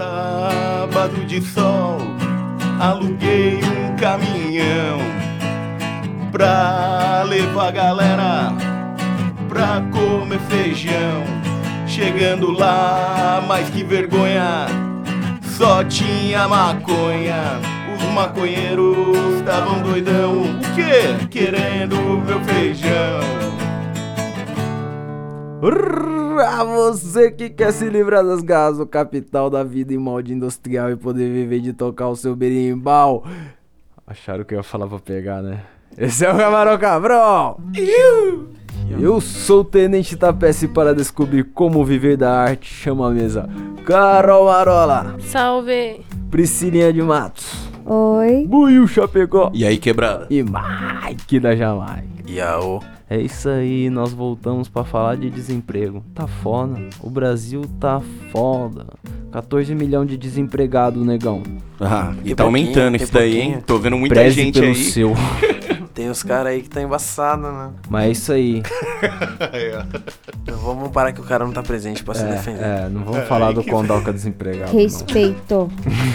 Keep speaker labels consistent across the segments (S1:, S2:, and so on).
S1: sábado de sol, aluguei um caminhão pra levar a galera pra comer feijão. Chegando lá, mais que vergonha, só tinha maconha. Os maconheiros estavam doidão, o quê? Querendo meu feijão.
S2: A você que quer se livrar das garras do capital da vida em molde industrial e poder viver de tocar o seu berimbau. Acharam que eu ia falar pra pegar, né? Esse é o Camarão Cabrão! Eu sou o Tenente Tapece para descobrir como viver da arte. Chama a mesa. Carol Marola,
S3: Salve!
S2: Priscilinha de Matos,
S4: Oi.
S2: Buiu Chapecó
S1: E aí, quebrada?
S2: e Mike da Jamaica.
S1: Yaô.
S2: É isso aí, nós voltamos pra falar de desemprego. Tá foda, o Brasil tá foda. 14 milhões de desempregados, negão.
S1: Ah, e tá aumentando isso daí, hein? Tô vendo muita
S2: Preze
S1: gente
S2: pelo
S1: aí.
S2: seu.
S5: Tem uns caras aí que tá embaçado, né?
S2: Mas é isso aí.
S5: Vamos parar que o cara não tá presente pra se defender.
S2: É, é, não vamos falar do Condoca desempregado.
S4: Respeito.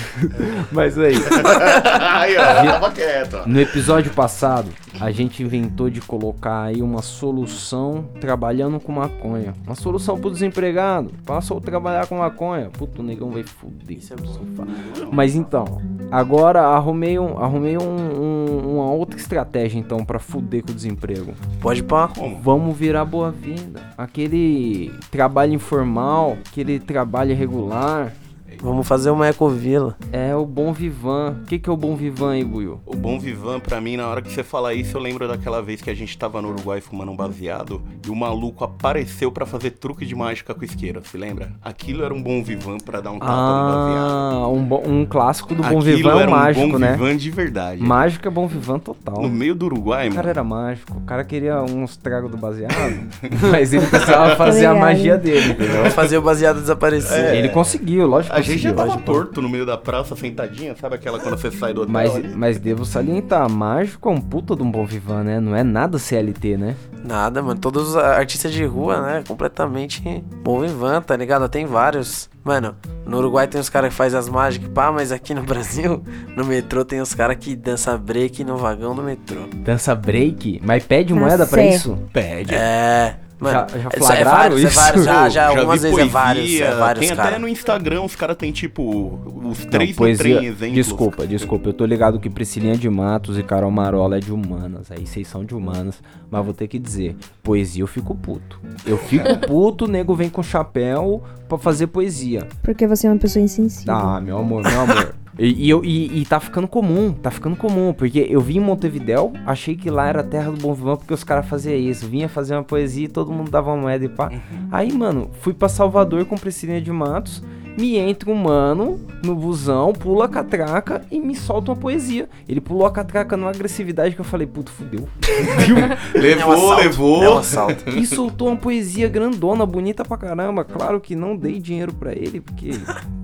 S2: Mas aí,
S1: aí, ó, tava quieto, ó.
S2: no episódio passado, a gente inventou de colocar aí uma solução trabalhando com maconha. Uma solução pro desempregado. Passou a trabalhar com maconha. Puto, o negão vai fuder.
S5: É.
S2: Mas então, agora arrumei, um, arrumei um- um- uma outra estratégia então pra fuder com o desemprego.
S5: Pode pá.
S1: Como?
S2: Vamos virar boa-vinda. Aquele trabalho informal, aquele trabalho irregular,
S5: Vamos fazer uma ecovila.
S2: é o bom vivan. O que, que é o bom vivan aí, Buiu?
S1: O bom vivan, pra mim, na hora que você fala isso, eu lembro daquela vez que a gente tava no Uruguai fumando um baseado e o maluco apareceu pra fazer truque de mágica com isqueira, se lembra? Aquilo era um bom vivan pra dar um tapa no baseado.
S2: Ah, um, bo- um clássico do bom
S1: Aquilo
S2: vivan é
S1: era
S2: o
S1: um
S2: mágico,
S1: bom
S2: né?
S1: vivan de verdade.
S2: Mágico é bom vivan total.
S1: No meio do Uruguai,
S2: O cara
S1: mano.
S2: era mágico, o cara queria uns tragos do baseado, mas ele precisava fazer a magia dele,
S5: fazer o baseado desaparecer.
S1: É.
S2: Ele conseguiu, lógico que
S1: A gente já tava torto no meio da praça, sentadinha, sabe aquela quando você sai do hotel
S2: Mas,
S1: ali?
S2: mas devo salientar, mágico é um puta de um bom vivan, né? Não é nada CLT, né?
S5: Nada, mano. Todos os artistas de rua, né? Completamente bom vivan, tá ligado? Tem vários. Mano, no Uruguai tem os caras que faz as mágicas, pá, mas aqui no Brasil, no metrô, tem os caras que dança break no vagão do metrô.
S2: Dança break, mas pede moeda pra
S4: fé.
S2: isso?
S1: Pede.
S5: É. Mano,
S2: Já- já
S5: é-
S2: flagraram
S5: é vários,
S2: isso?
S5: É vários, já, já, algumas vezes é
S1: poesia,
S5: vários, é vários,
S1: Tem
S5: cara.
S1: até no Instagram, os caras tem tipo os
S2: Não,
S1: três
S2: poesia.
S1: no trem exemplos.
S2: Desculpa, desculpa. Eu tô ligado que Priscilinha de Matos e Carol Marola é de humanas. Aí vocês são de humanas. Mas vou ter que dizer: poesia eu fico puto. Eu fico puto, o nego vem com chapéu pra fazer poesia.
S4: Porque você é uma pessoa insensível.
S2: Ah, meu amor, meu amor. E, e, eu- e- e tá ficando comum, tá ficando comum, porque eu vim em Montevidéu, achei que lá era a terra do bom vivão, porque os caras faziam isso, vinha fazer uma poesia e todo mundo dava uma moeda e pá. Aí, mano, fui pra Salvador com Priscilinha de Matos, me entra um mano no busão, pula a catraca e me solta uma poesia. Ele pulou a catraca numa agressividade que eu falei, puto, fudeu. Fudeu.
S5: É um
S1: Levou,
S5: assalto,
S1: levou.
S5: É um assalto.
S2: E soltou uma poesia grandona, bonita pra caramba. Claro que não dei dinheiro pra ele, porque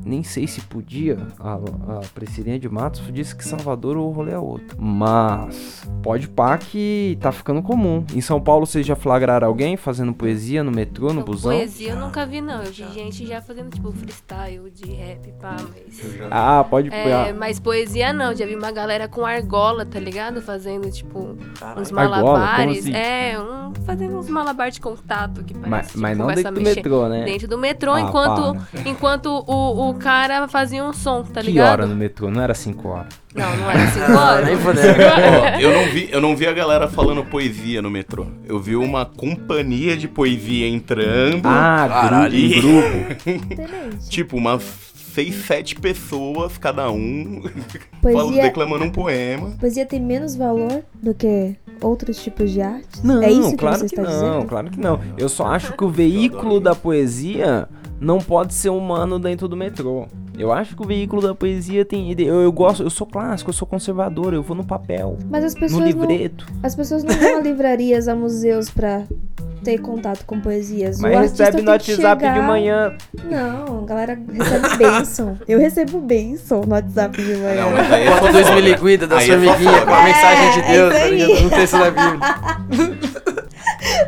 S2: nem sei se podia. A, a Priscilinha de Matos disse que Salvador o rolê é outro. Mas pode pá que tá ficando comum. Em São Paulo vocês já flagraram alguém fazendo poesia no metrô, no
S3: Não,
S2: busão?
S3: Poesia eu nunca vi, não. Eu vi gente já fazendo, tipo, freestyle de rap, pá, mas.
S2: Ah, pode
S3: É, mas poesia não, já vi uma galera com argola, tá ligado? Fazendo, tipo,
S5: Caralho.
S3: uns malabares.
S2: Assim?
S3: É, um, fazendo uns malabares de contato que parece.
S2: Mas,
S3: tipo,
S2: mas não dentro do metrô, né?
S3: Dentro do metrô,
S2: Ah,
S3: enquanto,
S2: para.
S3: enquanto o, o cara fazia um som, tá
S2: que
S3: ligado?
S2: hora no metrô? Não era 5 horas.
S3: Não, não era assim horas.
S5: nem.
S1: Ó, eu não vi, eu não vi a galera falando poesia no metrô. Eu vi uma companhia de poesia entrando.
S2: Ah,
S5: Caralho.
S2: grupo, grupo.
S1: Tipo, umas seis, sete pessoas, cada um,
S4: Poesia-
S1: falando, declamando um poema.
S4: Poesia tem menos valor do que outros tipos de arte?
S2: Não,
S4: é isso que
S2: claro
S4: você
S2: que
S4: está
S2: não,
S4: dizendo?
S2: claro que não. Eu só acho que o veículo da poesia não pode ser humano dentro do metrô. Eu acho que o veículo da poesia tem. Eu, eu gosto, eu sou clássico, eu sou conservador, eu vou no papel,
S4: Mas as
S2: no
S4: pessoas, não,
S2: livreto.
S4: as pessoas não vão a livrarias, a museus pra ter contato com poesias. o
S2: Mas
S4: artista
S2: recebe no WhatsApp de
S4: chegar-
S2: manhã.
S4: Não, a galera recebe bênção. Eu recebo bênção no WhatsApp de manhã.
S1: Não, mas aí é só
S5: dois da
S1: Aí
S5: sua
S1: é
S5: amiguinha
S1: foda.
S5: com a mensagem de
S4: É,
S5: Deus,
S4: é
S5: tá
S4: aí.
S5: No texto da Bíblia.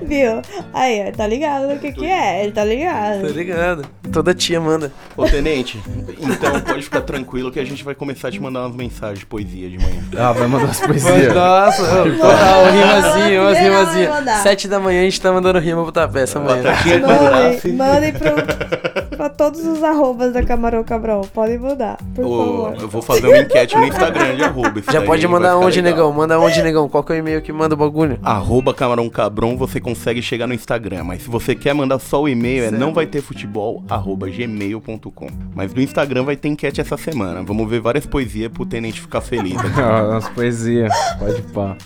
S4: Viu? Aí, ó, tá ligado o que que é? Ele tá ligado.
S5: Tá ligado? Toda tia manda.
S1: Ô, tenente, então pode ficar tranquilo que a gente vai começar a te mandar umas mensagens de poesia de manhã.
S2: Ah, vai mandar as poesias.
S5: Nossa, total, rimazinho, umas
S4: Geral vai
S5: rimazinhas.
S4: mandar.
S5: Sete da manhã a gente tá mandando rima pro tapé essa manhã.
S1: Batatinha de
S4: Mandem, mandem pro, pra todos os arrobas da Camarão Cabral. Podem mandar, por
S1: Ô,
S4: favor.
S1: eu vou fazer uma enquete no Instagram de arroba.
S5: Já pode mandar onde,
S1: legal.
S5: negão? Manda onde, negão? Qual que é o e-mail que manda o bagulho?
S1: Arroba Camarão Cabron, você consegue chegar no Instagram. Mas se você quer mandar só o e-mail, é não vai ter futebol, arroba gmail.com. Mas no Instagram vai ter enquete essa semana. Vamos ver várias poesias pro tenente ficar feliz.
S2: Ah, umas poesias. Pode pá.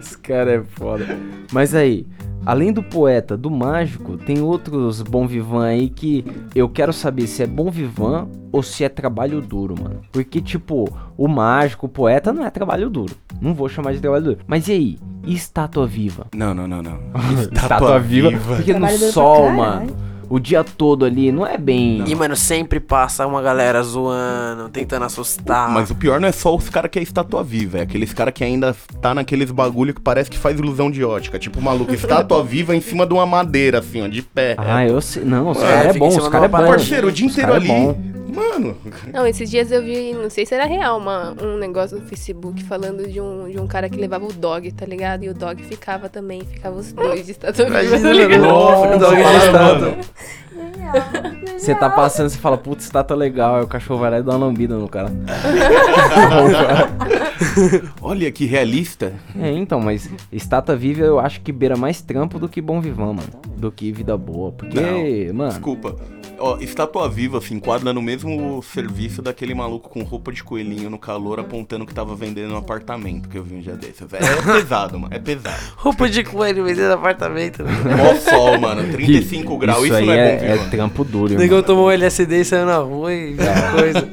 S2: Esse cara é foda. Mas aí, além do poeta, do mágico, tem outros bom vivan aí que eu quero saber se é bom vivan ou se é trabalho duro, mano. Porque, tipo, o mágico, o poeta não é trabalho duro. Não vou chamar de trabalho duro. Mas e aí? E estátua viva?
S1: Não, não, não, não.
S2: Estátua, viva. Porque no sol, mano. O dia todo ali não é bem.
S5: E, mano, sempre passa uma galera zoando, tentando assustar.
S1: Mas o pior não é só os caras que é estátua viva, é aqueles caras que ainda tá naqueles bagulho que parece que faz ilusão de ótica. Tipo, maluco, estátua viva em cima de uma madeira, assim, ó, de pé.
S2: Ah, eu sei. Não, os
S5: É,
S2: caras é
S5: fica
S2: bom, os caras é bom.
S1: Parceiro, o dia inteiro
S2: é
S1: ali.
S2: bom.
S1: Mano,
S3: Não, esses dias eu vi, não sei se era real, uma, um negócio no Facebook falando de um, de um cara que levava o dog, tá ligado? E o dog ficava também, ficava os dois de estátua viva, tá ligado?
S5: nossa, dog de
S1: Fala,
S5: estátua.
S2: Você tá passando, você fala, putz, estátua legal. Aí o cachorro vai lá e dá uma lambida no cara.
S1: Olha que realista.
S2: É, então, mas estátua viva eu acho que beira mais trampo do que bom vivão, mano. Do que vida boa. Porque, mano.
S1: Desculpa. Ó, estátua viva se enquadra no mesmo serviço daquele maluco com roupa de coelhinho no calor apontando que tava vendendo um apartamento que eu vi um dia desses. É, é pesado, mano. É pesado.
S5: Roupa de coelho vendendo apartamento.
S1: Mó sol, mano. 35 graus. Isso,
S2: Isso aí
S1: não é,
S2: é,
S1: bom
S2: é
S1: viva.
S2: trampo duro,
S5: O negão tomou um LSD e saiu na rua e coisa.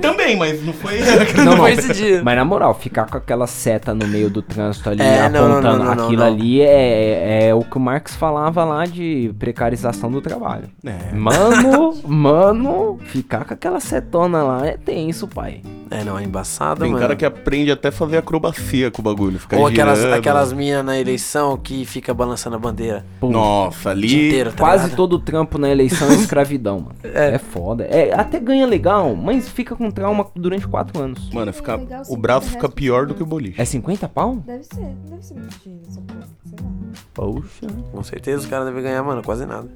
S1: Também, mas não foi.
S5: Não foi esse dia.
S2: Mas na moral, ficar com aquela seta no meio do trânsito ali,
S5: É, não, não,
S2: apontando
S5: não, não, não,
S2: aquilo
S5: não.
S2: ali, é, é o que o Marx falava lá de precarização do trabalho.
S1: É.
S2: Mano, mano, ficar com aquela setona lá é tenso, pai.
S5: É, não, é embaçado,
S1: Tem
S5: mano.
S1: cara que aprende até fazer acrobacia com o bagulho. Fica
S5: Ou aquelas,
S1: girando.
S5: aquelas minas na eleição que fica balançando a bandeira
S2: Pô,
S1: Nossa, ali.
S5: inteiro, tá
S2: Quase
S5: ligado?
S2: todo trampo na eleição é escravidão, mano. É. foda. É, até ganha legal, mas fica com trauma durante quatro anos.
S1: Mano, fica,
S4: legal,
S1: o
S4: 50
S1: braço fica pior do que o boliche.
S2: É 50 pau?
S4: Deve ser, deve ser muito dinheiro essa porra, sei lá.
S2: Poxa.
S5: Com certeza os caras devem ganhar, mano, quase nada.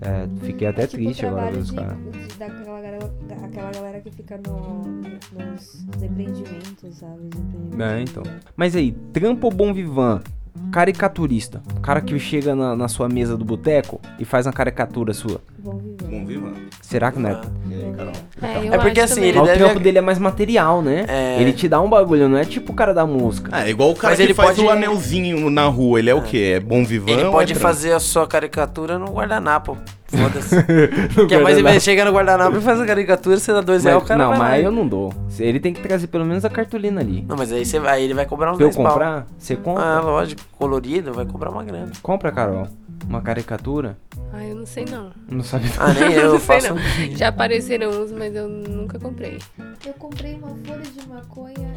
S2: É, fiquei até
S4: tipo,
S2: triste
S4: o
S2: agora dos caras.
S4: daquela galera, aquela galera que fica no, nos empreendimentos, sabe? Os empreendimentos.
S2: É, então. Mas aí, trampo ou bom vivan? Caricaturista. Cara que chega na, na sua mesa do boteco e faz uma caricatura sua.
S4: Bom viver.
S1: Bom viva.
S2: Será que não é?
S1: E aí, Carol?
S3: É, eu
S5: É porque
S3: acho
S5: assim,
S3: também.
S5: ele
S2: Mas o
S5: deve-
S2: trampo dele é mais material, né?
S5: É.
S2: Ele te dá um bagulho, não é tipo o cara da música.
S1: Ah, é igual o cara
S5: Mas
S1: que
S5: ele
S1: faz
S5: pode-
S1: o anelzinho na rua. Ele é o quê? É bom vivão?
S5: Ele
S1: ou
S5: pode
S1: é
S5: fazer a sua caricatura no guardanapo. Foda-se. que é mais
S2: guardanapo.
S5: ele chega no guardanapo e faz a caricatura, você dá dois reais, o
S2: Mas-
S5: cara
S2: não,
S5: vai
S2: mas
S5: lá
S2: aí
S5: e-
S2: eu não dou. Ele tem que trazer pelo menos a cartolina ali.
S5: Não, mas aí, você, aí ele vai cobrar uns
S2: Pra eu
S5: 10 pau.
S2: comprar, você compra?
S5: Ah, lógico, colorido, vai cobrar uma grana.
S2: Compra, Carol. Uma caricatura?
S3: Ah, eu não sei não.
S2: Não sabe.
S5: Ah, nem eu
S3: não
S5: faço.
S3: não. Já apareceram uns, mas eu nunca comprei.
S4: Eu comprei uma folha de maconha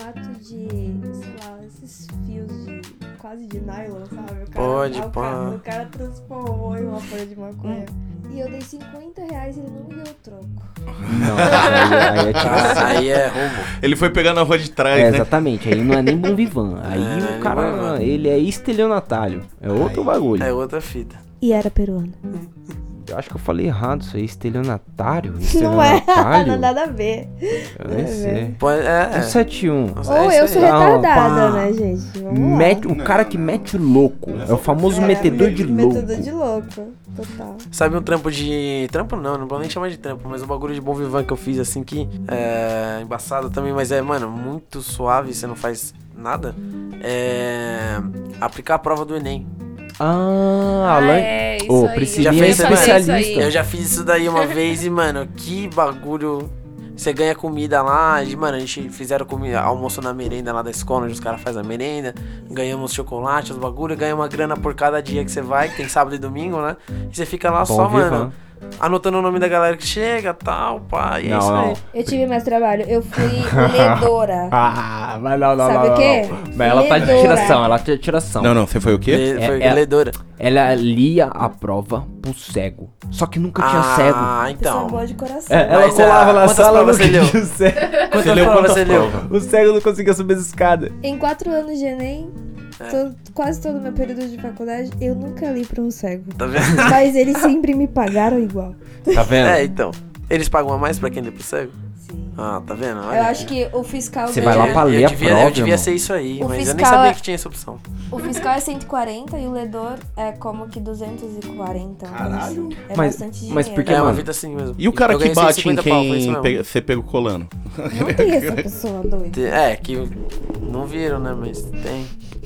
S4: formato de, sei lá, esses fios de quase de nylon, sabe? O cara,
S5: Pode,
S4: o
S5: pá.
S4: cara, o cara transformou em uma folha de maconha. E eu dei 50 reais e ele não me deu troco.
S2: Não, aí, aí é tipo assim.
S5: Ah, aí é roubo.
S1: Ele foi pegar na rua de trás,
S2: É,
S1: né?
S2: exatamente, aí não é nem bom vivan. Aí
S5: É, não é
S2: o cara, ele é estelionatário. É outro bagulho.
S5: É outra fita.
S4: E era peruano.
S2: Eu acho que eu falei errado isso aí, estelionatário?
S4: Não é,
S2: Estelionatário?
S4: não nada a ver.
S2: Eu nem sei.
S5: Pode, é,
S2: É
S5: é.
S2: 71.
S5: Nossa,
S4: Ou
S5: é
S4: eu sou.
S2: Ah,
S4: retardada,
S2: pá.
S4: né, gente? Vamos lá.
S2: Mete, o cara que mete o louco. É o famoso
S4: É,
S2: metedor de louco.
S4: Metedor de louco, total.
S5: Sabe um trampo de. Trampo não, não vou nem chamar de trampo, mas um bagulho de bom vivan que eu fiz assim que é embaçado também, mas é, mano, muito suave, você não faz nada. É. Aplicar a prova do Enem.
S2: Ah,
S3: Ah,
S2: Alan.
S3: é, isso
S2: Ô,
S3: aí.
S5: Já
S2: é
S5: fez também?
S2: especialista.
S5: Eu já fiz isso daí uma vez e, mano, que bagulho. Você ganha comida lá, e, mano, a gente fizeram comida, almoço na merenda lá da escola, onde os caras fazem a merenda, ganhamos chocolate, os bagulho, ganha uma grana por cada dia que você vai, que tem sábado e domingo, né? E você fica lá
S2: Bom
S5: só,
S2: vivan.
S5: mano, anotando o nome da galera que chega, tal, pá, e é
S2: Não,
S5: isso
S2: não.
S5: aí.
S4: Eu tive mais trabalho. Eu fui ledora.
S2: Ah, mas não, não,
S4: Sabe
S2: não,
S4: o quê?
S2: Mas ela tá de
S4: Ledora.
S2: tiração, ela tá de tiração.
S1: Não, não, você foi o quê?
S5: Le- Foi
S2: É- é-
S5: ledora.
S2: Ela lia a prova pro cego. Só que nunca tinha cego.
S5: Ah, então.
S4: boa de coração.
S2: É, ela
S5: Mas,
S2: colava
S5: ah,
S2: na sala
S5: leu?
S2: o cego.
S5: Quantas
S1: Você leu
S5: provas você leu?
S2: O cego não conseguia subir as escadas.
S4: Em quatro anos de Enem,
S5: É.
S4: to- quase todo o meu período de faculdade, eu nunca li pra um cego.
S5: Tá vendo?
S4: Mas eles sempre me pagaram igual.
S2: Tá vendo?
S5: É, então. Eles pagam a mais pra quem lê pro cego?
S4: Sim.
S5: Ah, tá vendo?
S4: Eu
S5: Olha.
S4: acho que o fiscal
S2: Você vai lá pra
S5: eu
S2: ler a
S5: devia,
S2: prova,
S5: Eu devia ser isso aí,
S4: O
S5: mas eu nem
S4: fiscal
S5: sabia
S4: é-
S5: que tinha essa opção.
S4: O fiscal é 140 e o ledor é como que 240.
S1: Caralho.
S4: É
S2: Mas-
S4: bastante dinheiro.
S2: mas por que,
S5: é uma vida assim mesmo.
S1: E o cara
S5: Eu
S1: que bate em
S5: 150 pau, foi isso
S1: quem você pegou colando?
S4: Não tem essa pessoa doida.
S5: É, que não viram, né? Mas tem.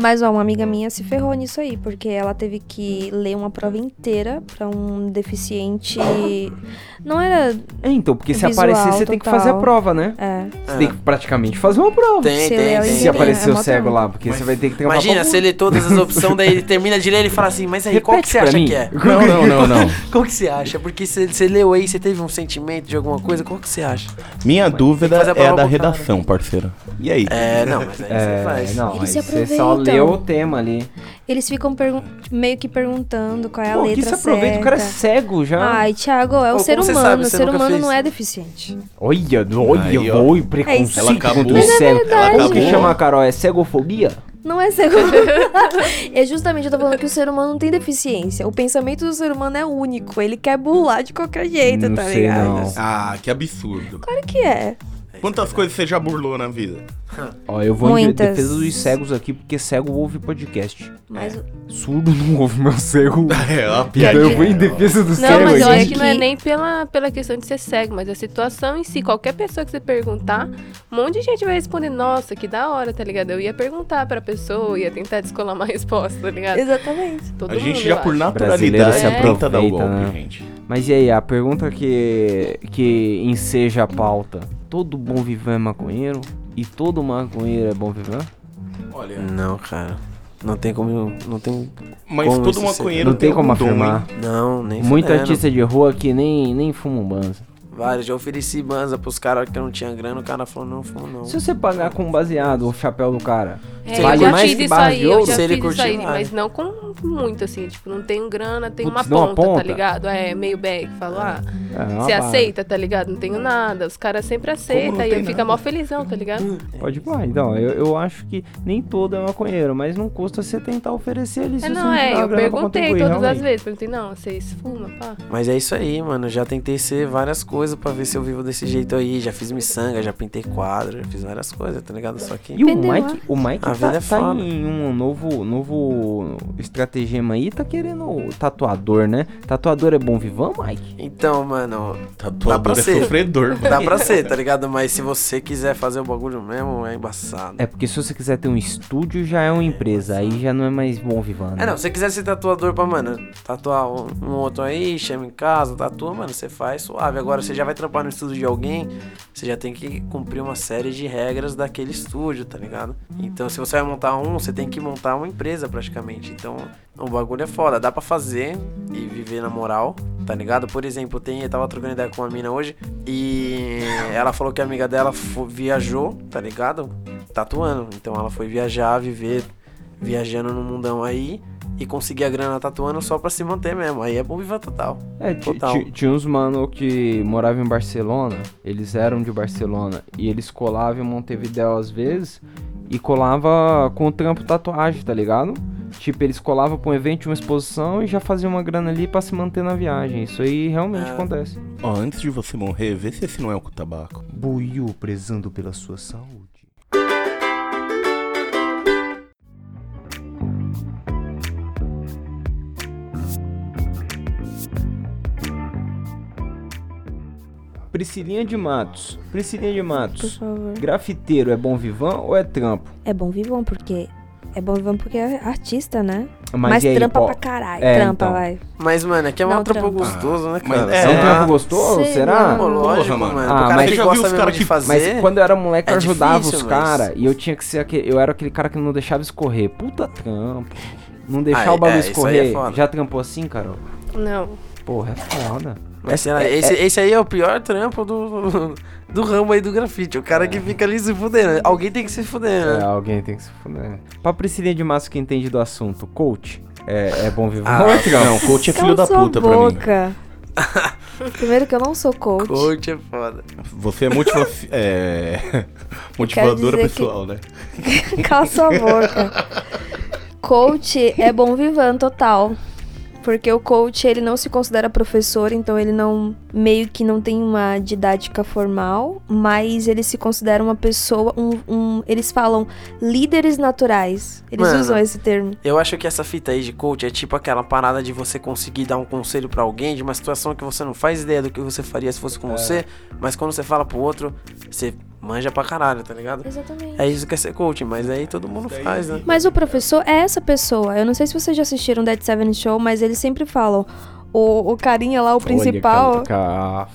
S4: Mas ó, uma amiga minha se ferrou nisso aí, porque ela teve que ler uma prova inteira pra um deficiente. Não era.
S2: É, então, porque se aparecer, você tem que
S4: total.
S2: fazer a prova, né?
S4: É.
S2: Você
S5: É.
S2: tem que praticamente fazer uma prova.
S5: Tem,
S4: Se
S5: tem.
S2: Se aparecer
S4: é
S2: o cego lá, porque você vai ter que ter uma
S5: Imagina, se ele lê todas as opções, daí ele termina de ler ele fala assim, mas aí, qual que
S2: Repete
S5: você acha
S2: mim.
S5: que é?
S1: Não, não, não, não.
S5: Qual que você acha? Porque você, você leu aí, você teve um sentimento de alguma coisa, qual que você acha?
S1: Minha dúvida
S5: fazer a
S1: é a da redação, parceiro. E aí?
S5: É, não, mas aí você
S2: É,
S5: faz.
S2: não,
S4: Eles
S2: aí
S4: se
S2: você
S4: aproveitam.
S2: leu o tema ali.
S4: Eles ficam meio que perguntando qual é a
S2: Pô, que
S4: letra
S2: se aproveita,
S4: certa.
S2: o cara é cego já.
S4: Ai, Thiago, é o
S5: Pô,
S4: ser
S5: você
S4: humano.
S5: sabe?
S4: o
S5: Você
S4: ser humano
S5: fez?
S4: não é deficiente.
S2: Olha, olha,
S1: Aí, ó.
S2: oi,
S4: É
S2: preconceito.
S1: Ela acabou.
S2: contra o
S1: é
S2: cego.
S4: verdade.
S2: Como que chama, Carol? É cegofobia?
S4: Não é ser É justamente, eu tô falando que o ser humano não tem deficiência. O pensamento do ser humano é único. Ele quer burlar de qualquer jeito,
S2: Não
S4: tá
S2: sei,
S4: ligado?
S2: não.
S1: Ah, que absurdo.
S4: Claro que é.
S1: Quantas coisas você já burlou na vida?
S2: Ó, eu vou em
S4: Muitas.
S2: defesa dos cegos aqui, porque cego ouve podcast.
S4: Mas o-
S2: Surdo não ouve meu cego.
S1: É, ó,
S2: Então eu vou em defesa do
S3: Não,
S2: cego
S3: mas eu
S2: aqui.
S3: acho que não é nem pela, pela questão de ser cego, mas a situação em si. Qualquer pessoa que você perguntar, um monte de gente vai responder, nossa, que da hora, tá ligado? Eu ia perguntar pra pessoa, ia tentar descolar uma resposta, tá ligado?
S4: Exatamente.
S3: Todo
S1: A gente
S3: mundo,
S1: já
S3: eu
S1: por
S3: acho.
S2: Brasileiro
S1: naturalidade
S3: se
S1: tenta dar o
S2: aproveita,
S1: golpe,
S2: né?
S1: gente.
S2: Mas e aí, a pergunta que, que enseja a pauta: todo bom vivan é maconheiro? E todo maconheiro é bom vivan?
S1: Olha,
S5: Não, cara. Não tem como. Não tem.
S1: mas
S5: Como
S1: todo maconheiro
S2: Não tem como afirmar.
S1: hein?
S5: Não, nem
S2: Muito artista de rua que nem, nem fuma um banza.
S5: Vários, já ofereci banza pros caras que eu não tinha grana, o cara falou, não, fumo não.
S2: Se você pagar com baseado o chapéu do cara,
S3: É,
S2: vale
S3: eu já
S2: mais que barra de
S3: eu
S2: ouro?
S3: já
S5: Se ele
S3: fiz isso
S5: curtir,
S3: aí, mas não com muito, assim, tipo, não tenho grana, tem
S2: Putz,
S3: uma
S2: uma
S3: ponta,
S2: ponta?
S3: tá ligado? É, meio bag, falo, ah,
S2: É,
S3: você
S2: barra.
S3: aceita, tá ligado? Não tenho nada, os caras sempre aceitam e eu fico mó felizão, tá ligado?
S2: Pode ir lá. Então, eu, eu acho que nem todo é maconheiro, mas não custa você tentar oferecer ali se
S3: É,
S2: você
S3: não, é, eu perguntei todas as
S2: realmente.
S3: vezes, perguntei, não, vocês fumam, pá?
S5: Mas é isso aí, mano. Já tentei ser várias coisas pra ver se eu vivo desse jeito aí. Já fiz miçanga, já pintei quadro, já fiz várias coisas, tá ligado? Só que.
S2: E o Mike, o Mike
S5: A
S2: tá,
S5: vida é
S2: tá em um novo, novo estratagema aí, tá querendo tatuador, né? Tatuador é bom vivão, Mike?
S5: Então, mano,
S1: Tatuador é
S5: ser.
S1: sofredor, mano.
S5: dá pra ser, tá ligado? Mas se você quiser fazer o bagulho mesmo, é embaçado.
S2: É porque se você quiser ter um estúdio, já é uma empresa, aí já não é mais bom vivão. né?
S5: É, não, se você quiser ser tatuador pra, mano, tatuar um, um outro aí, chama em casa, tatua, mano, você faz suave. Agora, você já vai trampar no estúdio de alguém, você já tem que cumprir uma série de regras daquele estúdio, tá ligado? Então, se você vai montar um, você tem que montar uma empresa praticamente. Então, o bagulho é foda, dá pra fazer e viver na moral, tá ligado? Por exemplo, tem, eu tava trocando ideia com uma mina hoje e ela falou que a amiga dela viajou, tá ligado? Tatuando. Então, ela foi viajar, viver viajando no mundão aí e conseguir a grana tatuando só pra se manter mesmo. Aí é bom viver total.
S2: É,
S5: Total.
S2: ti- tinha uns mano que moravam em Barcelona, eles eram de Barcelona, e eles colavam em Montevideo às vezes, e colava com o trampo tatuagem, tá ligado? Tipo, eles colavam pra um evento, uma exposição, e já faziam uma grana ali pra se manter na viagem. Isso aí realmente
S5: É.
S2: acontece.
S1: Ó, antes de você morrer, vê se esse não é o com tabaco.
S2: Buiu prezando pela sua saúde. Priscilinha de Matos. Priscilinha de
S4: Por
S2: Matos.
S4: favor.
S2: Grafiteiro é bom vivan ou é trampo?
S4: É bom vivão, porque. É bom vivão porque é artista, né?
S2: Mas,
S4: Mas,
S2: aí,
S4: trampa
S2: pô,
S4: pra caralho.
S2: É,
S4: trampa,
S2: então.
S4: vai.
S5: Mas, mano, é que é um
S4: Não,
S5: trampo
S4: trampa.
S5: gostoso, né,
S1: Mas
S5: cara?
S1: é,
S2: É um
S1: Ah,
S2: trampo gostoso?
S4: sei
S2: Será?
S5: Pô, lógico,
S1: Porra,
S5: mano.
S2: Ah,
S5: cara
S2: mas
S5: que
S1: já viu
S5: gosta
S1: os
S5: mesmo
S1: cara
S5: de
S1: que-
S2: Mas
S5: fazer...
S2: quando eu era moleque, eu
S5: é
S2: ajudava
S5: difícil,
S2: os
S5: mas-
S2: caras. E eu tinha que ser aquele. Eu era aquele cara que não deixava escorrer. Puta trampo. Não deixar
S5: Ah,
S2: o bagulho
S5: é, isso aí é
S2: escorrer.
S5: foda.
S2: Já trampou assim, Carol?
S3: Não.
S2: Porra, é foda.
S5: Mas, sei lá, esse, esse aí é o pior trampo do, do ramo aí do grafite. O cara que fica ali se fudendo. Alguém tem que se fuder,
S2: É,
S5: né?
S2: alguém tem que se fuder. Pra Priscilinha de Massa que entende do assunto, coach, é, é bom viver.
S1: Ah, não, coach é filho da puta pra mim.
S4: boca. Primeiro que eu não sou coach.
S5: Coach é foda.
S1: Você é, motiva é... motivadora
S4: dizer que-
S1: pessoal, né?
S4: Cala sua boca. Coach é bom vivan total. Porque o coach, ele não se considera professor, então ele não meio que não tem uma didática formal, mas ele se considera uma pessoa, um, um- eles falam líderes naturais. Eles
S5: Mano.
S4: usam esse termo.
S5: Eu acho que essa fita aí de coach é tipo aquela parada de você conseguir dar um conselho pra alguém de uma situação que você não faz ideia do que você faria se fosse com você, mas quando você fala pro outro, você manja pra caralho, tá ligado?
S4: Exatamente.
S5: É isso que é ser coach, mas aí todo mundo faz, né?
S4: Mas o professor é essa pessoa. Eu não sei se vocês já assistiram Dead Seven Show, mas eles sempre falam. O, o carinha lá, o principal,
S2: Olha, cara, ca-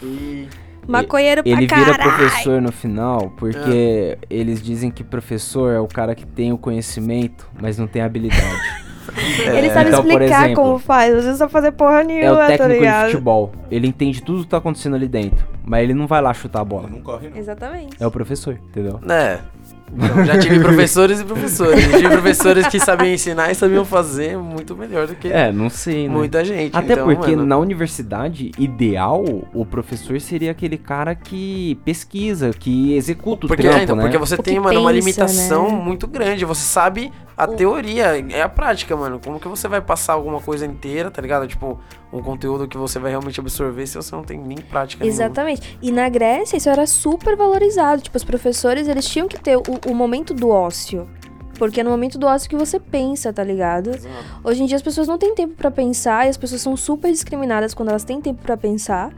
S4: maconheiro pra
S2: Ele vira professor no final porque eles dizem que professor é o cara que tem o conhecimento, mas não tem habilidade.
S4: Ele sabe
S2: Então,
S4: explicar
S2: exemplo,
S4: como faz, às vezes não fazer porra
S2: é
S4: nenhuma,
S2: o
S4: tá
S2: técnico de
S4: ligado?
S2: futebol. Ele entende tudo que tá acontecendo ali dentro, mas ele não vai lá chutar a bola.
S1: Não corre, não.
S4: Exatamente.
S2: É o professor, entendeu?
S5: É. Então, já tive professores e professores. Já tive professores que sabiam ensinar e sabiam fazer muito melhor do que
S2: É, não sei, né?
S5: muita gente.
S2: Até
S5: Então,
S2: porque
S5: mano,
S2: na universidade, ideal, o professor seria aquele cara que pesquisa, que executa o
S5: Porque,
S2: trampo,
S5: é, então,
S2: né?
S5: porque você
S4: O
S5: tem, mano, uma
S4: pensa,
S5: limitação
S4: né?
S5: muito grande. Você sabe a teoria, é a prática, mano. Como que você vai passar alguma coisa inteira, tá ligado? Tipo, um conteúdo que você vai realmente absorver se você não tem nem prática nenhuma.
S4: Exatamente. E na Grécia isso era super valorizado. Tipo, os professores, eles tinham que ter o, o momento do ócio. Porque é no momento do ócio que você pensa, tá ligado? Hoje em dia as pessoas não têm tempo pra pensar e as pessoas são super discriminadas quando elas têm tempo pra pensar.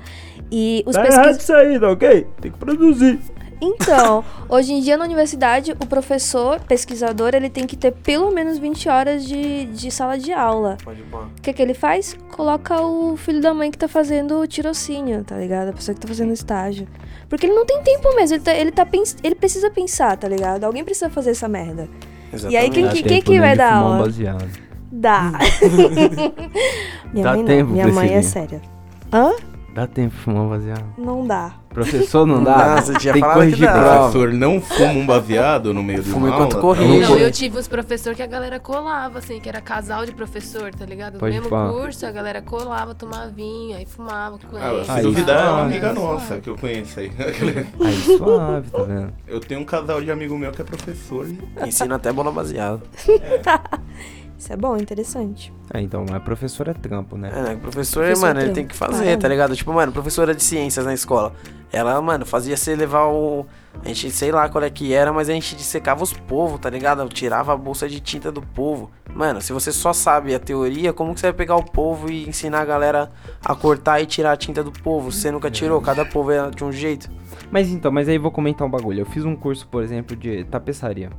S4: E os pesquis...
S2: isso aí, tá ok? Tem que produzir.
S4: Então, hoje em dia na universidade, o professor, pesquisador, ele tem que ter pelo menos 20 horas de, de sala de aula.
S5: Pode.
S4: O que, que ele faz? Coloca o filho da mãe que tá fazendo o tirocínio, tá ligado? A pessoa que tá fazendo estágio. Porque ele não tem tempo mesmo, ele, tá- ele, tá ele precisa pensar, tá ligado? Alguém precisa fazer essa merda. E aí, quem
S5: Exatamente.
S4: que- quem que vai dar aula?
S2: baseado.
S4: Dá. minha
S2: Dá
S4: mãe não,
S2: tempo,
S4: minha mãe é séria. Hã?
S2: Dá tempo de fumar um baseado.
S4: Não dá.
S2: Professor não dá?
S5: Você tinha
S2: Tem que
S5: dá.
S2: prova.
S1: Professor, não fuma um baseado no meio de
S5: Fuma
S1: uma
S5: enquanto
S1: aula?
S5: corrige.
S2: Não
S3: eu tive uns professores que a galera colava, assim, que era casal de professor, tá ligado? No
S2: Pode
S3: mesmo
S2: falar.
S3: curso, a galera colava, tomava vinho, aí fumava com
S1: Ah,
S3: ele.
S1: se
S2: Aí,
S1: duvidar, é uma amiga nossa que eu conheço aí.
S2: Aí suave, tá vendo?
S1: Eu tenho um casal de amigo meu que é professor e
S5: Ensina até bola baseada.
S4: Isso é bom, interessante.
S2: É, então, mas professor é trampo, né?
S5: É, né? O professor,
S4: Professor
S5: mano, ele
S4: tem-
S5: que fazer,
S4: Caramba.
S5: tá ligado? Tipo, mano, professora de ciências na escola. Ela, mano, fazia você levar o. A gente, sei lá qual é que era, mas a gente dissecava os povos, tá ligado? Tirava a bolsa de tinta do povo. Mano, se você só sabe a teoria, como que você vai pegar o povo e ensinar a galera a cortar e tirar a tinta do povo? Você nunca tirou, cada povo é de um jeito.
S2: Mas então, mas aí eu vou comentar um bagulho. Eu fiz um curso, por exemplo, de tapeçaria.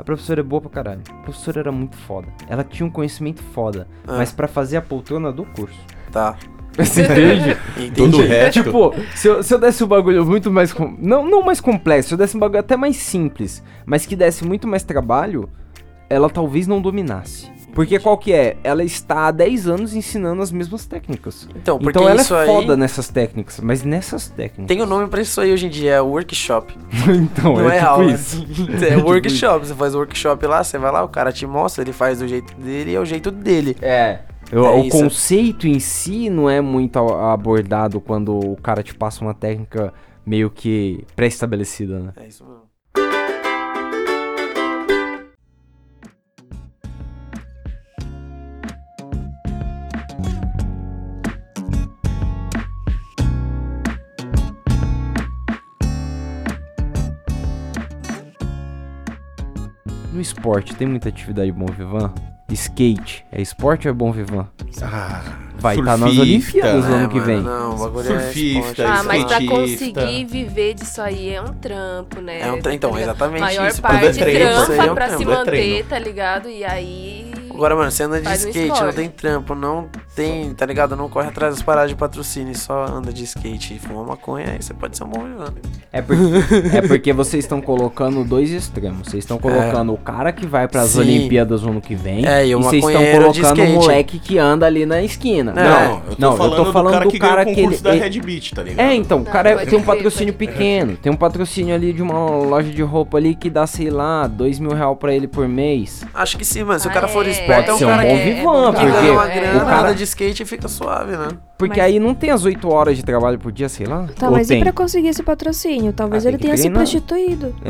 S2: A professora é boa pra caralho. A professora era muito foda. Ela tinha um conhecimento foda.
S5: Ah.
S2: Mas pra fazer a poltrona do curso.
S5: Tá.
S2: Você entende?
S5: Entendi.
S1: Todo o resto.
S2: Tipo, se eu, se eu desse um bagulho muito mais. com- Não, não mais complexo, se eu desse um bagulho até mais simples, mas que desse muito mais trabalho, ela talvez não dominasse. Porque qual que é? Ela está há 10 anos ensinando as mesmas técnicas.
S5: Então, porque
S2: Então ela é
S5: aí.
S2: foda nessas técnicas, mas nessas técnicas.
S5: Tem o nome pra isso aí hoje em dia, é workshop.
S2: então,
S5: Não
S2: é,
S5: é,
S2: tipo
S5: aula.
S2: isso.
S5: É workshop. Você faz workshop lá, você vai lá, o cara te mostra, ele faz do jeito dele e é o jeito dele.
S2: É. O,
S5: É
S2: o
S5: isso.
S2: conceito em si não é muito abordado quando o cara te passa uma técnica meio que pré-estabelecida, né?
S5: É isso mesmo.
S2: Esporte, tem muita atividade bom vivan? Skate, é esporte ou é bom vivan?
S1: Ah,
S2: Vai estar nas
S1: surfista,
S2: Olimpíadas no
S5: É,
S2: ano que
S5: mano,
S2: vem.
S5: Não, o bagulho
S1: Surfista,
S5: é esporte.
S3: Ah, mas pra conseguir viver disso aí é um trampo, né?
S5: É um tra- então,
S3: Tá
S5: exatamente
S3: Maior
S5: isso.
S3: parte
S1: é
S5: é
S3: trampa
S5: um
S3: pra
S5: trampo,
S3: se
S1: é
S3: manter, tá ligado? E aí.
S5: Agora, mano, você anda de
S3: Faz um
S5: skate, não tem trampo, não tem, tá ligado? Não corre atrás das paradas de patrocínio, só anda de skate e fuma maconha, aí você pode ser um bom vivando.
S2: É porque, é porque vocês estão colocando dois extremos. Vocês estão colocando o cara que vai pras
S5: Sim.
S2: Olimpíadas ano que vem.
S5: É, e o
S2: vocês estão colocando o moleque que anda ali na esquina.
S5: É,
S1: Não, eu tô
S2: não,
S1: falando,
S2: eu tô falando
S1: do cara
S2: do
S1: que
S2: cara que ele-
S1: da
S2: ele-
S1: Red Beach, tá ligado?
S2: É, então, o
S3: Não,
S2: cara
S3: pode
S2: tem um
S3: crer,
S2: patrocínio pequeno. Tem um patrocínio ali de uma loja de roupa ali que dá, sei lá, dois mil reais pra ele por mês.
S5: Acho que sim, mano. Se o
S3: Ah,
S5: cara for
S3: é.
S5: esperto, é
S2: Pode
S5: um
S2: ser um
S5: cara
S2: bom
S5: que,
S2: vivan,
S5: que ganha
S2: porque
S5: uma
S3: é,
S5: grana,
S2: o cara-
S5: de skate e fica suave, né?
S2: Porque
S4: Mas-
S2: aí não tem as 8 horas de trabalho por dia, sei lá.
S4: Tá,
S2: Ou
S4: mas
S2: tem?
S4: e pra conseguir esse patrocínio? Talvez
S2: Ah,
S4: ele tenha se
S2: treinar.
S4: prostituído.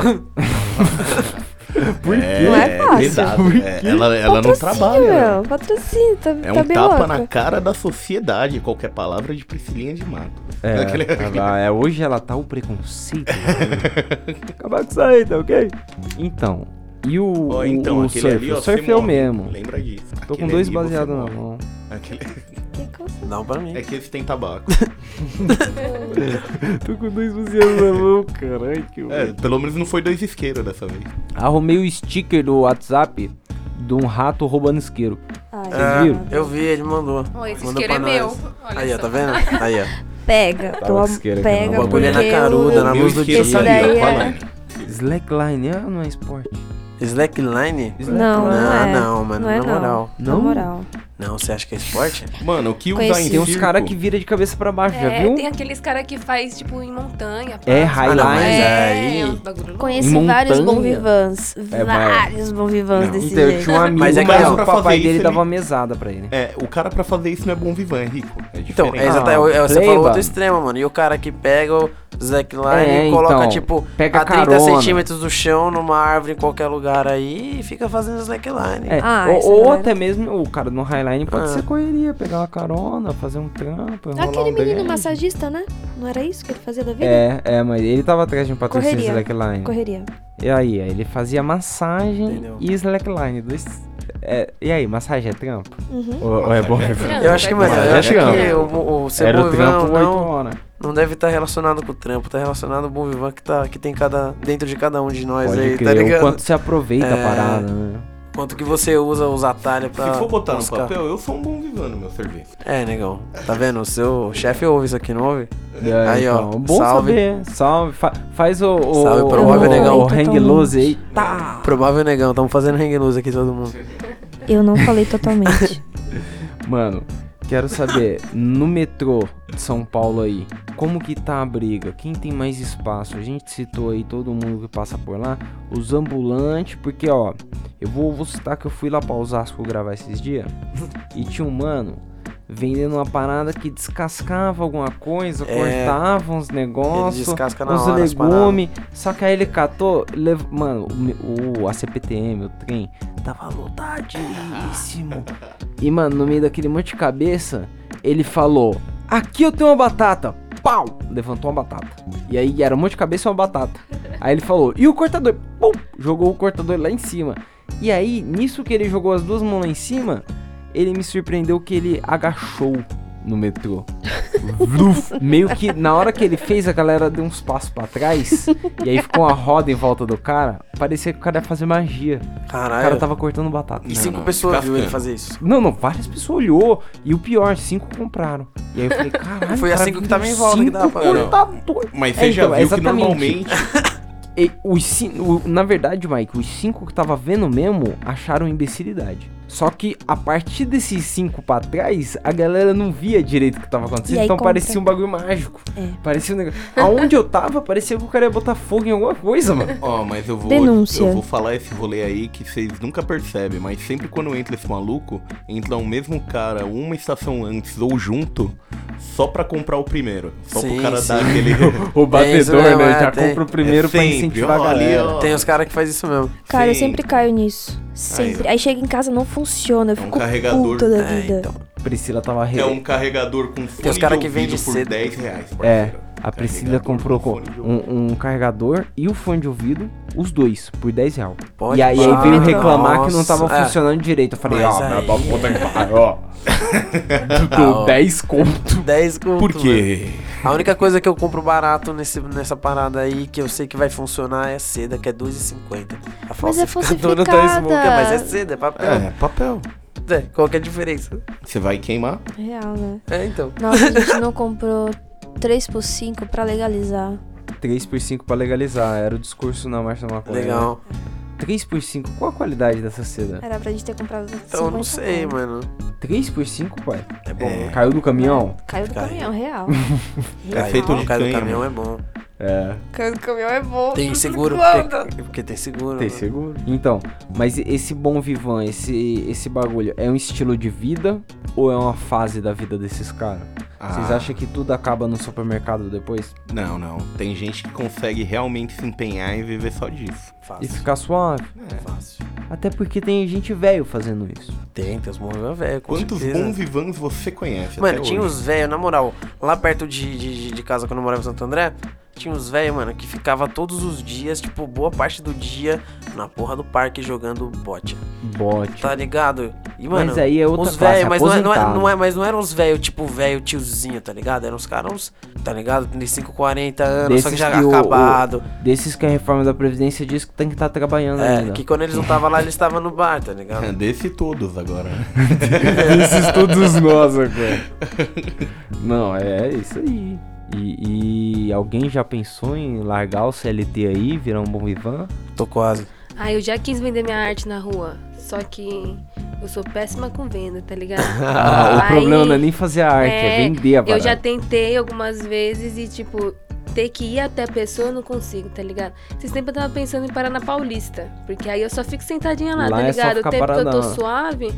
S2: Por
S1: É,
S4: Não é fácil.
S1: pesado. É, ela ela não trabalha.
S4: meu. Patrocínio, tá,
S1: É
S4: tá
S1: um
S4: bem
S1: tapa
S4: louca.
S1: na cara da sociedade, qualquer palavra de Priscilinha de Mato.
S2: É,
S1: Aquele-
S2: ela- é, hoje ela tá o preconceito. Acabar com isso aí, tá ok? Então, e o,
S1: Ó, então,
S2: o, surf?
S1: ali, ó,
S2: o surf é o mesmo.
S1: Lembra disso.
S2: Tô com
S1: Aquele
S2: dois
S1: ali você
S2: baseados na mão.
S1: Aquele-.
S5: Não pra mim.
S1: É que esse tem tabaco.
S2: Tô com dois baseados na mão, caralho. Que
S1: É, pelo menos não foi dois isqueiros dessa vez.
S2: Arrumei o sticker do WhatsApp de um rato roubando isqueiro.
S4: Ai,
S5: É,
S2: viram?
S5: eu vi, ele mandou.
S3: Ó, esse
S5: Mandou
S3: isqueiro é
S5: pra
S3: meu.
S5: nós.
S3: Olha
S5: Aí, ó, tá vendo? Aí, ó.
S4: Pega,
S2: com isqueiro aqui,
S4: pega.
S5: O bagulho é na caruda,
S4: eu-
S5: na luz do
S4: Esse
S1: tá
S5: dia.
S4: daí é-.
S2: Slackline, é ou não é esporte?
S5: Slackline?
S4: Não, não,
S5: Não,
S4: é.
S5: não, mano,
S4: Não é
S5: na
S4: não.
S5: moral.
S4: Na
S2: Não?
S4: moral.
S5: Não, você acha que é esporte?
S1: Mano, o que
S4: Conheci.
S1: em
S2: Tem uns caras que vira de cabeça pra baixo, já
S3: É,
S2: viu?
S3: tem aqueles caras que faz, tipo, em montanha.
S2: É,
S3: pá.
S2: highline.
S5: Ah, não, mas
S3: É,
S5: aí-
S3: é uns bagulho louco.
S4: Conheci
S2: Em
S4: vários
S2: montanha.
S4: bom vivans.
S2: É,
S4: vários bom vivans
S1: Não.
S4: desse
S2: Então, eu
S4: jeito.
S2: tinha um amigo,
S5: Mas
S2: mas,
S5: é que
S2: o
S1: pra
S2: papai
S1: fazer
S2: dele
S1: isso,
S2: dava
S1: ele-
S2: uma mesada pra ele.
S1: É, o cara pra fazer isso não é bom vivan, é rico. É
S5: Então, é exato,
S2: Ah,
S5: é, é, você falou outro extremo, mano. E o cara que pega o Slackline
S2: É,
S5: e coloca,
S2: então,
S5: tipo,
S2: pega
S5: a 30
S2: carona.
S5: centímetros do chão numa árvore em qualquer lugar aí e fica fazendo Slackline.
S2: É,
S4: Ah,
S2: ou,
S4: essa
S2: ou
S4: é.
S2: até mesmo o cara no Highline pode
S5: Ah.
S2: ser correria, pegar uma carona, fazer um trampo,
S4: Aquele
S2: um
S4: menino massagista, né? Não era isso que ele fazia da vida?
S2: É, é, mas ele tava atrás de um patrocínio
S4: Correria.
S2: Slackline.
S4: Correria.
S2: E aí, ele fazia massagem
S5: Entendeu?
S2: e Slackline. Dois, é, e aí, massagem é trampo?
S4: Uhum.
S2: Ou, ou é bom?
S3: trampo.
S5: Eu acho que, mano,
S2: é
S5: acho
S2: trampo.
S5: que o, o ser
S2: Era
S5: bom
S2: o trampo
S5: vivan
S2: 8
S5: não, não deve estar relacionado com o trampo, tá relacionado ao bom vivan que, tá, que tem cada, dentro de cada um de nós
S2: Pode
S5: aí,
S2: crer,
S5: tá
S2: o
S5: ligado?
S2: quanto você aproveita
S5: É.
S2: a parada, né?
S5: Quanto que você usa os atalhos pra
S1: Se for botar no
S5: buscar.
S1: papel, eu sou um bom vivan no meu serviço.
S5: É, negão. Tá vendo? O seu chefe ouve isso aqui, não ouve?
S2: É,
S5: Aí, ó,
S2: então, Bom
S5: salve.
S2: saber. Salve. Fa- faz o, o,
S5: Salve,
S2: o,
S5: promove,
S2: o,
S5: negão.
S2: o hang loose aí. Tá.
S5: Provável negão, tamo fazendo hang loose aqui todo mundo.
S4: Eu não falei totalmente.
S2: Mano, quero saber, no metrô de São Paulo aí, como que tá a briga? Quem tem mais espaço? A gente citou aí todo mundo que passa por lá, os ambulantes, porque ó, eu vou, vou citar que eu fui lá pra Osasco gravar esses dias e tinha um mano vendendo uma parada que descascava alguma coisa,
S5: É,
S2: cortava uns negócios, uns
S5: hora
S2: legumes, só que aí ele catou, lev... mano, o, o a CPTM, o trem, tava lotadíssimo. E, mano, no meio daquele monte de cabeça, ele falou: Aqui eu tenho uma batata. Pau! Levantou uma batata. E aí era um monte de cabeça e uma batata. Aí ele falou: E o cortador? Pum! Jogou o cortador lá em cima. E aí, nisso que ele jogou as duas mãos lá em cima, ele me surpreendeu que ele agachou no metrô. Vruf. Meio que na hora que ele fez, a galera deu uns passos pra trás. e aí ficou uma roda em volta do cara. Parecia que o cara ia fazer magia. O
S5: Caralho.
S2: cara tava cortando batata.
S5: E
S1: Não,
S5: cinco
S1: não,
S5: pessoas viu ele fazer isso.
S2: Não, não, várias pessoas olhou. E o pior, cinco compraram. E aí eu falei, caralho.
S5: Foi
S2: o
S5: as
S2: cara
S5: cinco que tava em volta que
S2: cinco
S5: dava pra-
S2: cortador.
S1: Mas
S2: É,
S1: você já
S2: então,
S1: viu que
S2: exatamente.
S1: normalmente...
S2: E os o- na verdade, Mike, os cinco que tava vendo mesmo acharam imbecilidade. Só que a partir desses cinco pra trás, a galera não via direito o que tava acontecendo.
S4: Aí
S2: Então parecia um bagulho mágico.
S4: É.
S2: Parecia um negócio. Aonde eu tava, parecia que o cara ia botar fogo em alguma coisa, mano.
S1: Ó, mas eu vou,
S4: Denúncia.
S1: eu vou falar esse rolê aí que vocês nunca percebem, mas sempre quando entra esse maluco, entra o mesmo cara uma estação antes ou junto, só pra comprar o primeiro. Só
S5: Sim,
S1: pro cara
S5: sim.
S1: dar aquele.
S2: O
S5: batedor,
S2: batedor,
S5: mesmo,
S2: né?
S5: é,
S2: Já
S5: tem.
S2: compra o primeiro
S1: É
S2: pra
S1: sempre,
S2: incentivar a
S1: ó, ali,
S2: galera.
S1: ó.
S5: Tem os caras que faz isso mesmo.
S4: Cara, eu
S1: Sim.
S4: sempre caio nisso. Sempre. Aí chega em casa não funciona. Eu
S1: É um carregador.
S4: puta da
S5: É,
S4: vida.
S5: então.
S2: Priscila tava re...
S1: É um carregador com fone
S5: os cara
S1: de
S5: que vende
S1: ouvido por
S5: cedo.
S1: 10 reais.
S2: É, a Priscila
S1: Carregador
S2: comprou um, um carregador e o fone de ouvido, os dois, por 10 reais.
S5: Pode
S2: e aí, aí veio reclamar que não
S5: Nossa,
S2: tava
S5: é.
S2: funcionando direito. Eu falei, ó, papo puta que pariu, ó.
S5: Ó.
S2: 10 conto.
S5: 10 conto,
S1: Por quê?
S5: mano. A única coisa que eu compro barato nesse, nessa parada aí, que eu sei que vai funcionar, é seda, que é 2,50. A
S4: Mas é
S5: falsificadora da
S4: falsificada.
S5: Smoke, é, mas é seda, é papel.
S1: É, papel.
S5: É, qual que é a diferença?
S1: Você vai queimar?
S4: Real, né?
S5: É, então.
S4: Nossa, a gente não comprou 3 por 5 pra legalizar.
S2: 3 por 5 pra legalizar. Era o discurso na marcha da maconha.
S5: Legal.
S2: 3 por 5, qual a qualidade dessa seda?
S4: Era pra gente ter comprado
S5: Então eu não
S4: 50
S5: sei,
S4: conto.
S5: mano.
S2: 3 por 5, pai?
S5: É bom.
S2: Caiu do caminhão?
S4: Caiu do
S5: Caiu.
S4: caminhão, real.
S1: É feito de
S5: Cai do caminhão é bom.
S2: É.
S4: Do caminhão é bom.
S5: Tem seguro,
S4: Quando?
S5: porque, porque tem seguro.
S2: Tem
S5: né?
S2: seguro. Então, mas esse bom vivan, esse, esse bagulho, é um estilo de vida ou é uma fase da vida desses caras? Vocês
S1: Ah.
S2: acham que tudo acaba no supermercado depois?
S1: Não, não. Tem gente que consegue realmente se empenhar e viver só disso.
S2: E
S5: Fácil.
S2: ficar suave?
S5: Fácil.
S2: Até porque tem gente velho fazendo isso.
S5: Tem, tem os morros velho, com
S1: Quantos
S5: certeza.
S1: bons vivans você conhece?
S5: Mano,
S1: até
S5: tinha
S1: hoje?
S5: uns velhos, na moral, lá perto de, de, de casa quando eu morava em Santo André, tinha uns velhos, mano, que ficava todos os dias, tipo, boa parte do dia na porra do parque jogando bote.
S2: Bote.
S5: Tá ligado? E, mano,
S2: Mas aí é outra
S5: os velhos, mas não, é, não, é, não é, mas não eram os velhos, tipo, velho tiozinho, tá ligado? Eram os caras, uns, tá ligado? De 5, 40 anos, só que
S2: Desses
S5: já
S2: que o-
S5: acabado.
S2: Desses que a reforma da Previdência diz que tem que estar trabalhando
S5: É,
S2: ainda.
S5: que quando eles não estavam lá, eles estavam no bar, tá ligado?
S1: Desse todos agora.
S2: Esses todos nós agora. Não, é isso aí. E, e alguém já pensou em largar o CLT aí, virar um bom vivan?
S5: Tô quase.
S3: Ah, eu já quis vender minha arte na rua. Só que eu sou péssima com venda, tá ligado?
S2: Ah, o
S3: Aí-
S2: problema não é nem fazer a arte, é,
S3: É,
S2: vender a
S3: Eu já
S2: parada.
S3: tentei algumas vezes e, tipo, ter que ir até a pessoa eu não consigo, tá ligado? Esses tempos eu tava pensando em parar na Paulista. Porque aí eu só fico sentadinha lá,
S2: Lá
S3: tá
S2: é só
S3: ligado? O
S2: ficar
S3: tempo que eu tô
S2: paradão.
S3: suave,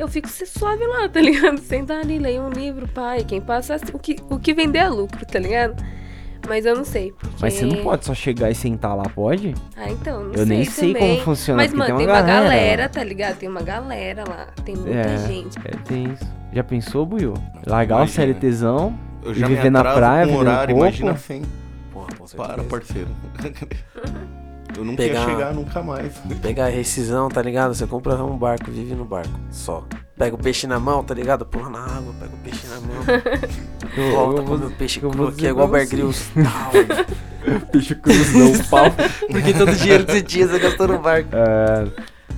S3: eu fico se- suave lá, tá ligado? Sentar ali, ler um livro, pai. Quem passa, o que, o que vender é lucro, tá ligado? Mas eu não sei. Porque...
S2: Mas você não pode só chegar e sentar lá, pode?
S3: Ah, então, não
S2: Eu nem sei
S3: também.
S2: como funciona,
S3: Mas, mano,
S2: tem
S3: tem
S2: uma
S3: uma
S2: galera.
S3: galera, tá ligado? Tem uma galera lá. Tem muita
S2: É.
S3: gente.
S2: É, tem isso. Já pensou, Buiu? Largar
S1: Imagina.
S2: o CLTzão?
S1: Eu
S2: E
S1: já
S2: viver
S1: me
S2: na praia,
S1: com
S2: viver no
S1: horário,
S2: coco?
S1: imagina sem.
S5: Porra.
S1: Para, parceiro. Eu não
S5: Pegar-
S1: ia chegar nunca mais.
S5: Pegar a rescisão, tá ligado? Você compra um barco, vive no barco. Só. Pega o peixe na mão, tá ligado? Pula na água, pega o peixe na mão.
S2: Eu,
S5: Volta
S2: eu
S5: com o peixe
S2: eu
S5: cru
S2: dizer
S5: é igual Bear. Grylls.
S2: peixe cruzão, pau.
S5: Porque todo o dinheiro que você tinha, você gastou no barco.
S2: É,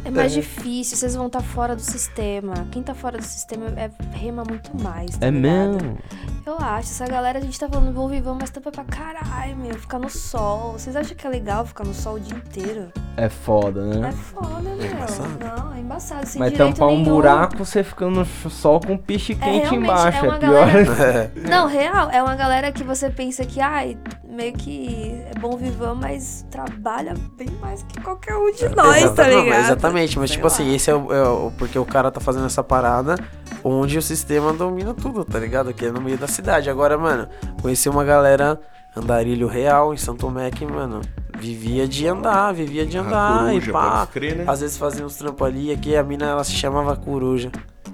S4: É mais difícil, vocês vão estar fora do sistema. Quem tá fora do sistema é, rema muito mais. Tá
S2: é
S4: ligado?
S2: mesmo.
S4: Eu acho, essa galera, a gente tá falando vou viver, mas tampa pra caralho, meu. Ficar no sol. Vocês acham que é legal ficar no sol o dia inteiro?
S2: É foda,
S4: É
S2: né?
S4: foda, meu.
S5: embaçado.
S4: Não, é embaçado. Sem
S2: Mas tampar um
S4: nenhum.
S2: buraco, você ficando no sol com peixe quente
S4: realmente,
S2: embaixo.
S4: é
S2: É,
S4: uma
S2: pior.
S4: galera- Não, real, é uma galera que você pensa que, ai, meio que é bom vivão, mas trabalha bem mais que qualquer um de nós,
S5: Exata-
S4: tá
S5: não,
S4: ligado?
S5: mas exatamente, mas
S4: Sei
S5: tipo
S4: lá.
S5: assim, esse é o, é o- Porque o cara tá fazendo essa parada onde o sistema domina tudo, tá ligado? Que é no meio da cidade. Agora, mano, conheci uma galera andarilho real em Santo Tomé que, mano, vivia de andar, vivia de andar
S1: coruja,
S5: e pá.
S1: pode crer, né?
S5: Às vezes fazia uns trampos ali, aqui a mina ela se chamava coruja.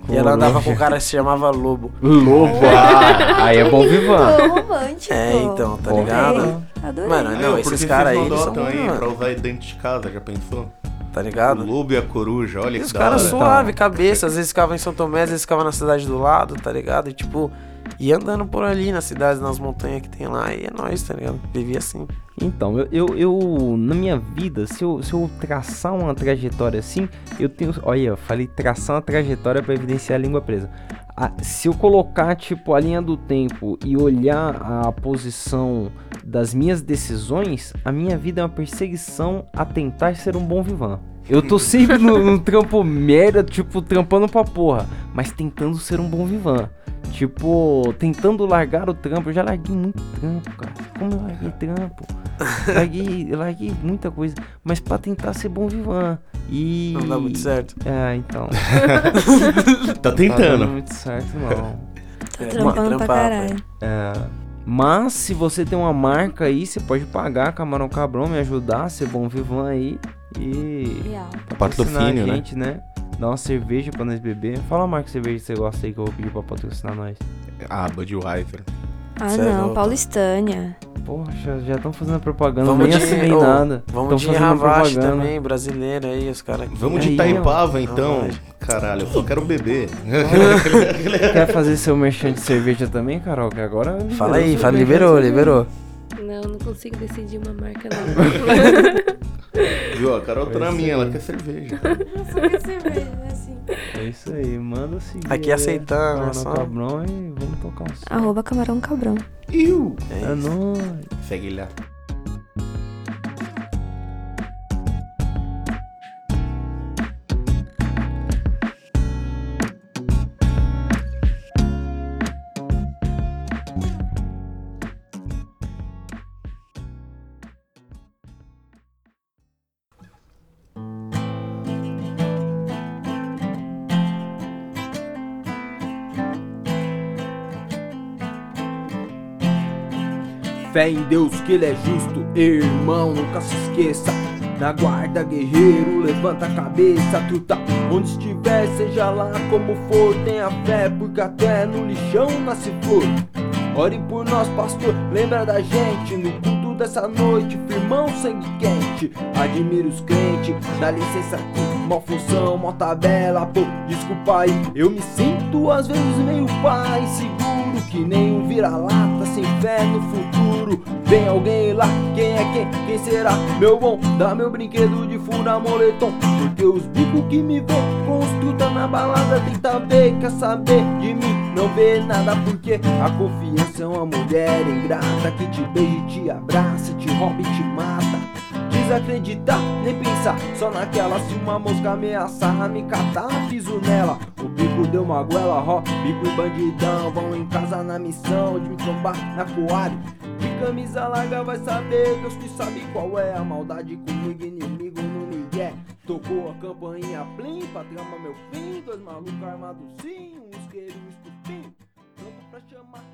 S5: E ela andava com o cara que se chamava lobo.
S2: Lobo. Ah, aí é bom vivan.
S4: Romântico.
S5: É, então, tá
S2: Bom
S5: ligado?
S4: Adorei.
S5: Mano, não,
S1: ó,
S5: esses caras aí, eles são
S1: aí
S5: mano,
S1: pra usar dentro de casa, já pensou?
S5: tá
S1: O
S5: ligado?
S1: lobo e a coruja, olha
S5: E
S1: que
S5: os caras suave, cabeça, às vezes ficavam em São Tomé, às vezes ficavam na cidade do lado, tá ligado? E tipo, ia andando por ali nas cidades, nas montanhas que tem lá, e é nóis, tá ligado? Vivia assim.
S2: Então, eu, eu, eu- na minha vida, se eu, se eu traçar uma trajetória assim, eu tenho. Olha, eu falei traçar uma trajetória pra evidenciar a língua presa. Se eu colocar, tipo, a linha do tempo e olhar a posição das minhas decisões, a minha vida é uma perseguição a tentar ser um bom vivan. Eu tô sempre no, no trampo merda, tipo, trampando pra porra, mas tentando ser um bom vivan. Tipo, tentando largar o trampo. Eu já larguei muito trampo, cara. Como eu larguei trampo? larguei, eu larguei muita coisa. Mas pra tentar ser bom vivan. E.
S5: Não dá muito certo.
S2: É, então.
S1: Tá
S2: Não tá
S1: tentando.
S2: dando muito certo, não.
S4: Tá
S5: É,
S4: trampando pra caralho.
S2: É. Mas se você tem uma marca aí, você pode pagar Camarão Cabrão, me ajudar, ser bom vivan aí. E.
S4: Real.
S1: Patrocínio,
S2: a
S1: né?
S2: gente, né? Dar uma cerveja pra nós beber. Fala a marca de cerveja que você gosta aí que eu vou pedir pra patrocinar nós.
S1: Ah, Budweiser.
S4: Ah,
S5: Cê é
S4: não,
S5: louco.
S4: Paulistânia.
S2: Poxa, já estão fazendo propaganda,
S5: Vamos
S2: nem
S5: de,
S2: assinei nada. Tão
S5: Vamos de
S2: fazendo
S5: Ravache também, brasileiro aí, os caras.
S1: Vamos de Itaipava, então.
S5: Vai.
S1: Caralho, eu só quero beber.
S2: Quer fazer seu merchan de cerveja também, Carol? Que agora.
S5: Fala aí, fala,
S2: de
S5: liberou, liberou.
S3: Não, não consigo decidir uma marca não.
S1: Viu? A Carol tá na minha, ela quer cerveja.
S4: Eu só quero cerveja, assim.
S2: É isso aí, manda seguir.
S5: Aqui
S2: aí,
S5: aceitando,
S2: Camarão
S5: só.
S2: Cabrão e vamos tocar um som.
S4: Arroba camarão cabrão.
S1: Iu!
S5: É
S2: É nóis.
S1: Segue lá.
S2: Fé em Deus que ele é justo, irmão, nunca se esqueça. Na guarda, guerreiro, levanta a cabeça, truta. Onde estiver, seja lá como for, tenha fé, porque até no lixão nasce flor. Ore por nós, pastor, lembra da gente no culto dessa noite, firmão, sangue quente. Admiro os crentes, dá licença aqui, mó função, mó tabela, pô, desculpa aí. Eu me sinto às vezes meio pai, seguro que nem um vira-lata, sem fé no futuro. Vem alguém lá, quem é quem? Quem será? Meu bom, dá meu brinquedo de furar moletom. Porque os bicos que me vê construta na balada tenta ver, quer saber de mim, não vê nada porque a confiança é uma mulher ingrata que te beija te abraça, te rouba e te mata. Desacreditar, nem pensar, só naquela se uma mosca ameaçar me catar, piso nela. O bico deu uma goela, ó, bico e bandidão vão em casa na missão de me trombar na coab. Camisa larga vai saber, Deus que sabe qual é a maldade comigo, inimigo no migué. Tocou a campainha plim pra meu fim, dois malucos armados sim, um isqueiro um estupim. Trampo pra chamar